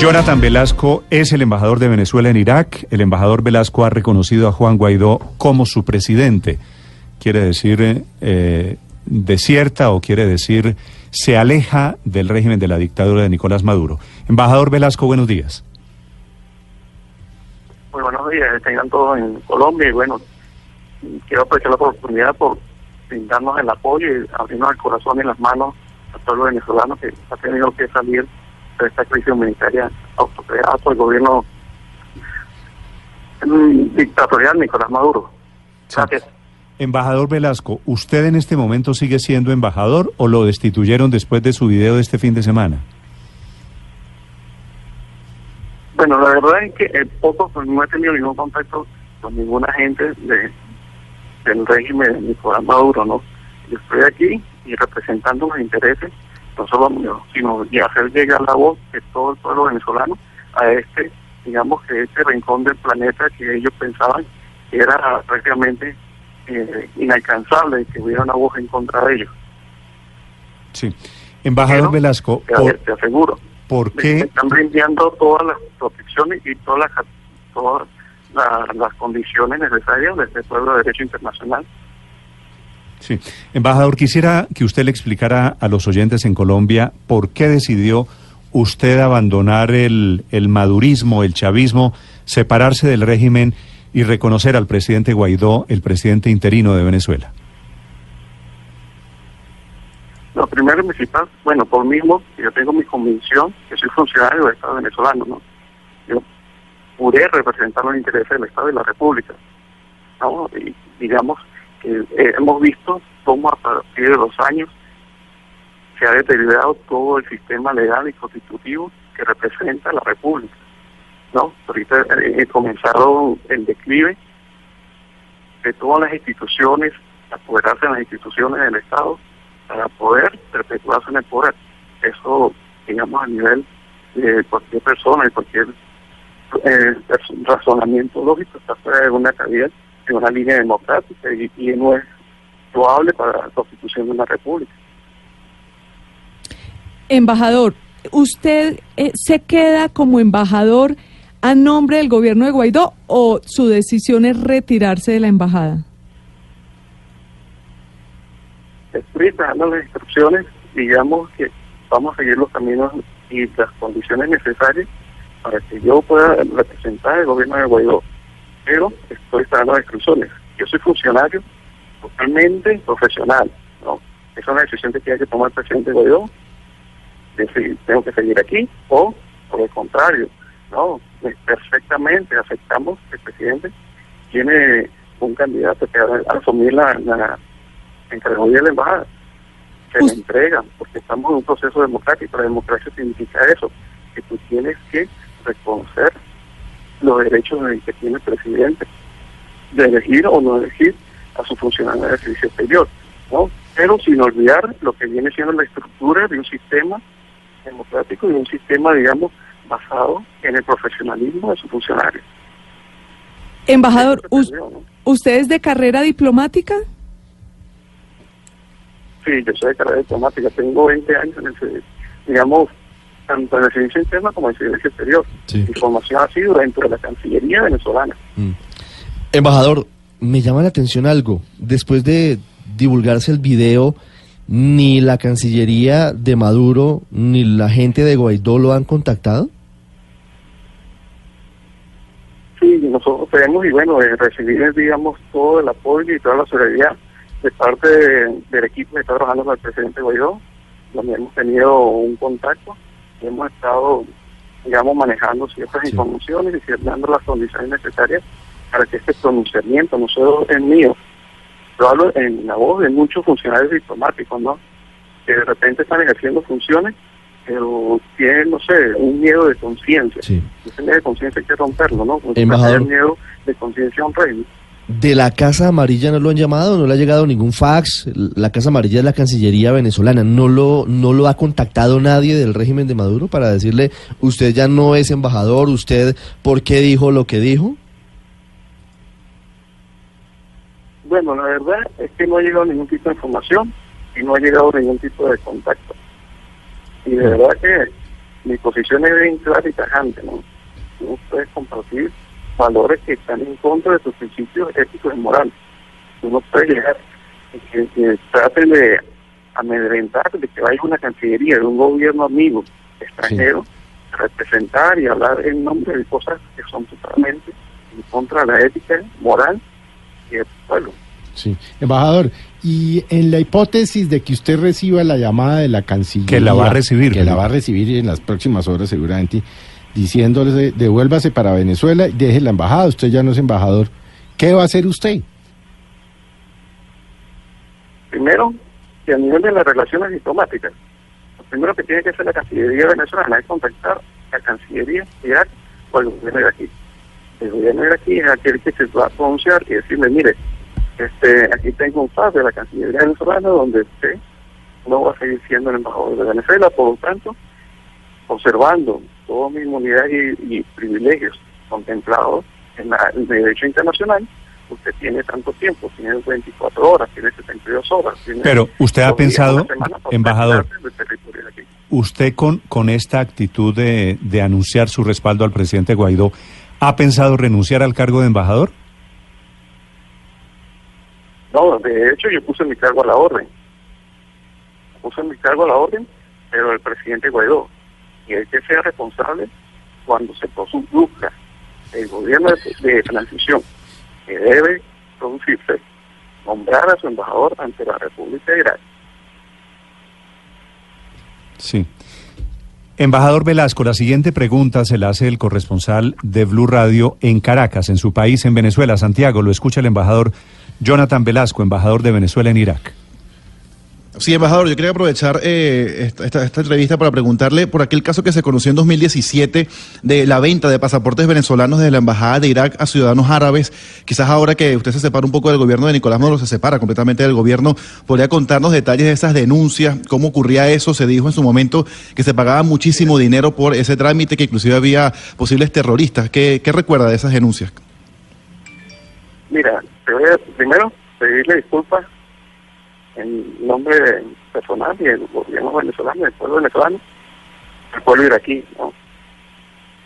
Jonathan Velasco es el embajador de Venezuela en Irak. El embajador Velasco ha reconocido a Juan Guaidó como su presidente. Quiere decir, eh, desierta o quiere decir, se aleja del régimen de la dictadura de Nicolás Maduro. Embajador Velasco, buenos días. Muy buenos días, tengan todos en Colombia y bueno, quiero aprovechar la oportunidad por brindarnos el apoyo y abrirnos el corazón y las manos al pueblo venezolano que ha tenido que salir de esta crisis humanitaria autocreada por el gobierno dictatorial Nicolás Maduro. Gracias. Embajador Velasco, ¿usted en este momento sigue siendo embajador o lo destituyeron después de su video de este fin de semana? Bueno, la verdad es que el poco pues, no he tenido ningún contacto con ninguna gente de, del régimen de Nicolás Maduro, ¿no? Yo estoy aquí y representando los intereses, no solo míos, sino de hacer llegar la voz de todo el pueblo venezolano a este, digamos que este rincón del planeta que ellos pensaban que era prácticamente eh, inalcanzable que hubiera una voz en contra de ellos. Sí. Embajador Velasco, te aseguro ¿Por qué? Están brindando todas las protecciones y todas las, todas las, condiciones necesarias desde el pueblo de derecho internacional. Sí. Embajador, quisiera que usted le explicara a los oyentes en Colombia por qué decidió usted abandonar el, el madurismo, el chavismo, separarse del régimen y reconocer al presidente Guaidó, el presidente interino de Venezuela. Lo primero y principal, bueno, por mismo, yo tengo mi convicción que soy funcionario del Estado venezolano, ¿no? Yo pude representar los intereses del Estado y la República, ¿no? Y digamos que eh, hemos visto cómo a partir de los años se ha deteriorado todo el sistema legal y constitutivo que representa la República, ¿no? Ahorita he comenzado el declive de todas las instituciones, apoderarse de las instituciones del Estado para poder perpetuarse en el poder. Eso, digamos, a nivel de cualquier persona, de cualquier eh, razonamiento lógico, está fuera de una calidad, en una línea democrática y, no es probable para la constitución de una república. Embajador, ¿usted eh, se queda como embajador a nombre del gobierno de Guaidó o su decisión es retirarse de la embajada? estoy dando las instrucciones, digamos que vamos a seguir los caminos y las condiciones necesarias para que yo pueda representar el gobierno de Guaidó. Pero estoy las instrucciones. Yo soy funcionario totalmente profesional, ¿no? Es una decisión que tiene que tomar el presidente Guaidó, decir, tengo que seguir aquí, o por el contrario, no, perfectamente aceptamos que el presidente tiene un candidato que va a asumir la encargó de la embajada. Se le entregan, porque estamos en un proceso democrático. La democracia significa eso, que tú tienes que reconocer los derechos que tiene el presidente de elegir o no elegir a su funcionario de servicio exterior, ¿no? Pero sin olvidar lo que viene siendo la estructura de un sistema democrático y un sistema, digamos, basado en el profesionalismo de su funcionario. Embajador, ¿usted es de carrera diplomática? Sí, yo soy de carrera diplomática, tengo 20 años en el, digamos, tanto en el servicio interno como en el servicio exterior. Mi formación ha sido dentro de la Cancillería venezolana. Mm. Embajador, me llama la atención algo. Después de divulgarse el video, ni la Cancillería de Maduro ni la gente de Guaidó lo han contactado. Sí, nosotros tenemos y bueno, recibir, digamos, todo el apoyo y toda la solidaridad de parte del equipo que está trabajando con el presidente Guaidó, donde hemos tenido un contacto hemos estado, digamos, manejando ciertas informaciones y dando las condiciones necesarias para que este pronunciamiento no solo es mío, lo hablo en la voz de muchos funcionarios diplomáticos, ¿no? Que de repente están ejerciendo funciones, pero tienen, no sé, un miedo de conciencia. Ese miedo de conciencia hay que romperlo, ¿no? Porque Embajador... miedo de conciencia a un rey. ¿De la Casa Amarilla no lo han llamado? ¿No le ha llegado ningún fax? La Casa Amarilla es la Cancillería venezolana. ¿No lo, ¿No lo ha contactado nadie del régimen de Maduro para decirle, usted ya no es embajador, usted por qué dijo lo que dijo? Bueno, la verdad es que no ha llegado ningún tipo de información y no ha llegado ningún tipo de contacto. Y de verdad que mi posición es bien clara y tajante, ¿no? No puedes compartir valores que están en contra de tus principios éticos y morales. Tú no puedes llegar que, que traten de amedrentar de que vaya una cancillería de un gobierno amigo extranjero a representar y hablar en nombre de cosas que son totalmente en contra de la ética moral y del pueblo. Sí, embajador, y en la hipótesis de que usted reciba la llamada de la Cancillería... Que la va a recibir, Que la va a recibir en las próximas horas seguramente, diciéndole, devuélvase para Venezuela y deje la embajada, usted ya no es embajador. ¿Qué va a hacer usted? Primero, que a nivel de las relaciones diplomáticas, lo primero que tiene que hacer la Cancillería venezolana es contactar a la Cancillería de Irak o el gobierno iraquí. El gobierno iraquí es aquel que se va a pronunciar y decirle, mire, este, aquí tengo un fax de la Cancillería venezolana donde usted no va a seguir siendo el embajador de Venezuela, por lo tanto, observando toda mi inmunidad y, y privilegios contemplados en, la- en el derecho internacional, usted tiene tanto tiempo, tiene 24 horas, tiene 72 horas. Tiene Pero, ¿usted ha pensado, embajador? Usted con, con esta actitud de, de anunciar su respaldo al presidente Guaidó, ¿ha pensado renunciar al cargo de embajador? No, de hecho yo puse mi cargo a la orden. Puse mi cargo a la orden, pero el presidente Guaidó, y el que sea responsable cuando se produzca el gobierno de, de transición que debe producirse, nombrar a su embajador ante la República de Irak. Sí. Embajador Velasco, la siguiente pregunta se la hace el corresponsal de Blue Radio en Caracas, en su país, en Venezuela. Santiago, lo escucha el embajador Jonathan Velasco, embajador de Venezuela en Irak. Sí, embajador, yo quería aprovechar eh, esta, esta- esta entrevista para preguntarle por aquel caso que se conoció en 2017 de la venta de pasaportes venezolanos desde la Embajada de Irak a ciudadanos árabes. Quizás ahora que usted se separa un poco del gobierno de Nicolás Maduro, se separa completamente del gobierno, podría contarnos detalles de esas denuncias, cómo ocurría eso. Se dijo en su momento que se pagaba muchísimo dinero por ese trámite, que inclusive había posibles terroristas. ¿Qué, recuerda de esas denuncias? Mira, primero pedirle disculpas en nombre personal y del gobierno venezolano, del pueblo venezolano, del pueblo iraquí. ¿no?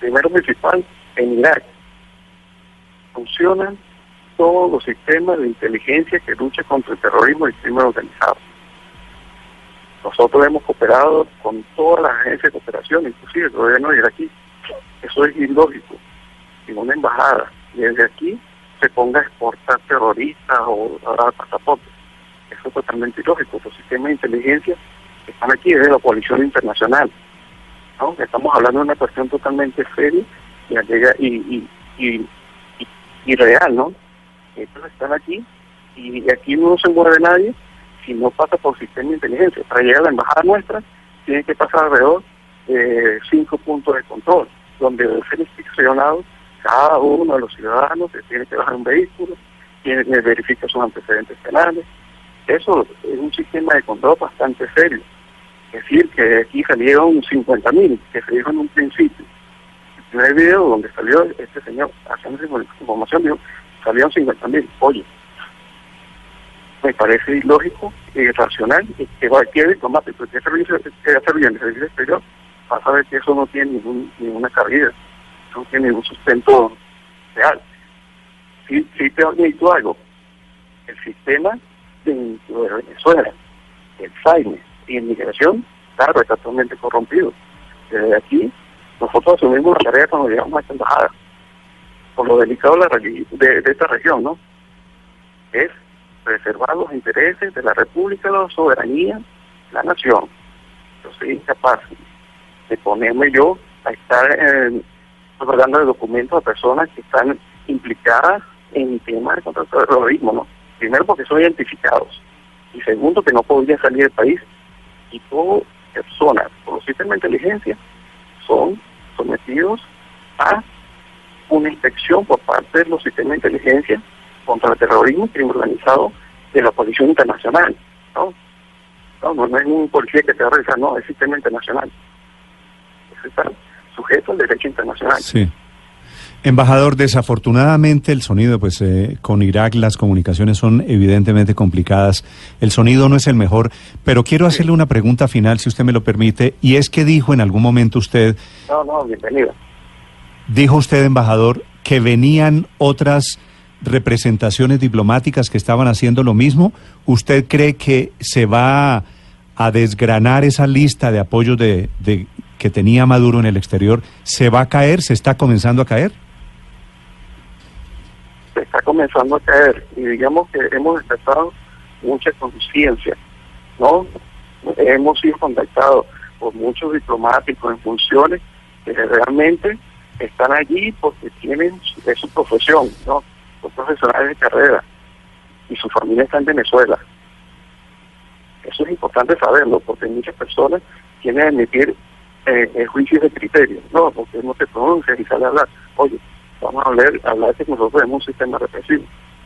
Primero principal, en Irak funcionan todos los sistemas de inteligencia que luchan contra el terrorismo y el crimen organizado. Nosotros hemos cooperado con todas las agencias de cooperación, inclusive el gobierno iraquí. Eso es ilógico. En una embajada desde aquí se ponga a exportar terroristas o a dar pasaportes. Eso es totalmente ilógico. Los sistemas de inteligencia están aquí es de la coalición internacional. Estamos hablando de una cuestión totalmente seria y real, ¿no? Ellos están aquí y aquí no se mueve nadie si no pasa por sistema de inteligencia. Para llegar a la embajada nuestra tiene que pasar alrededor de cinco puntos de control, donde debe ser inspeccionado cada uno de los ciudadanos que tiene que bajar un vehículo, tiene que verificar sus antecedentes penales. Eso es un sistema de control bastante serio. Es decir, que aquí salieron 50 mil, que se dijo en un principio. El primer video donde salió este señor haciendo información, dijo, salieron 50 mil. Oye, me parece ilógico e irracional y que cualquier diplomático que servicio que haya servido en el servicio exterior va a saber que eso no tiene ningún, ninguna cabida, no tiene ningún sustento real. Si, si te admito algo, el sistema dentro de Venezuela, el SAIME y inmigración, claro, está totalmente corrompido. Desde aquí, nosotros asumimos la tarea cuando llegamos a esta embajada, por lo delicado de, la de, de esta región, ¿no? Es preservar los intereses de la República, la soberanía, la nación. Yo soy incapaz de ponerme yo a estar eh, de documentos a personas que están implicadas en temas de contra el terrorismo, ¿no? Primero porque son identificados y segundo que no podrían salir del país y todas personas por los sistemas de inteligencia son sometidos a una inspección por parte de los sistemas de inteligencia contra el terrorismo y crimen organizado de la Policía Internacional. ¿no? No, no, no es un policía que te va a revisar, no, es sistema internacional. Eso está sujeto al derecho internacional. Sí. Embajador, desafortunadamente el sonido, pues eh, con Irak las comunicaciones son evidentemente complicadas. El sonido no es el mejor, pero quiero hacerle una pregunta final, si usted me lo permite, y es que dijo en algún momento usted, No, no, bienvenida. dijo usted, embajador, que venían otras representaciones diplomáticas que estaban haciendo lo mismo. ¿Usted cree que se va a desgranar esa lista de apoyos de, de- que tenía Maduro en el exterior? ¿Se va a caer? ¿Se está comenzando a caer? Se está comenzando a caer y digamos que hemos despertado mucha conciencia, ¿no? Hemos sido contactados por muchos diplomáticos en funciones que realmente están allí porque tienen es su profesión, ¿no? Son profesionales de carrera y su familia está en Venezuela. Eso es importante saberlo porque muchas personas quieren emitir eh, eh, juicios de criterio, no, porque no te pronuncias y sale a hablar. Oye, vamos a hablar, hablar de que nosotros tenemos un sistema represivo.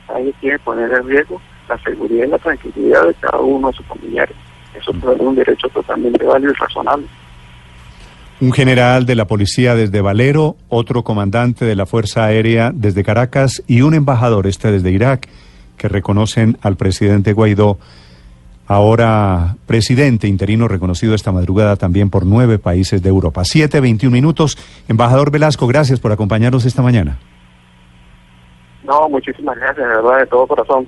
Nadie quiere poner en riesgo la seguridad y la tranquilidad de cada uno de sus familiares. Eso es un derecho totalmente válido y razonable. Un general de la policía desde Valero, otro comandante de la Fuerza Aérea desde Caracas y un embajador, este desde Irak, que reconocen al presidente Guaidó, ahora presidente interino reconocido esta madrugada también por nueve países de Europa. Siete, veintiún minutos. Embajador Velasco, gracias por acompañarnos esta mañana. No, muchísimas gracias, de verdad, de todo corazón.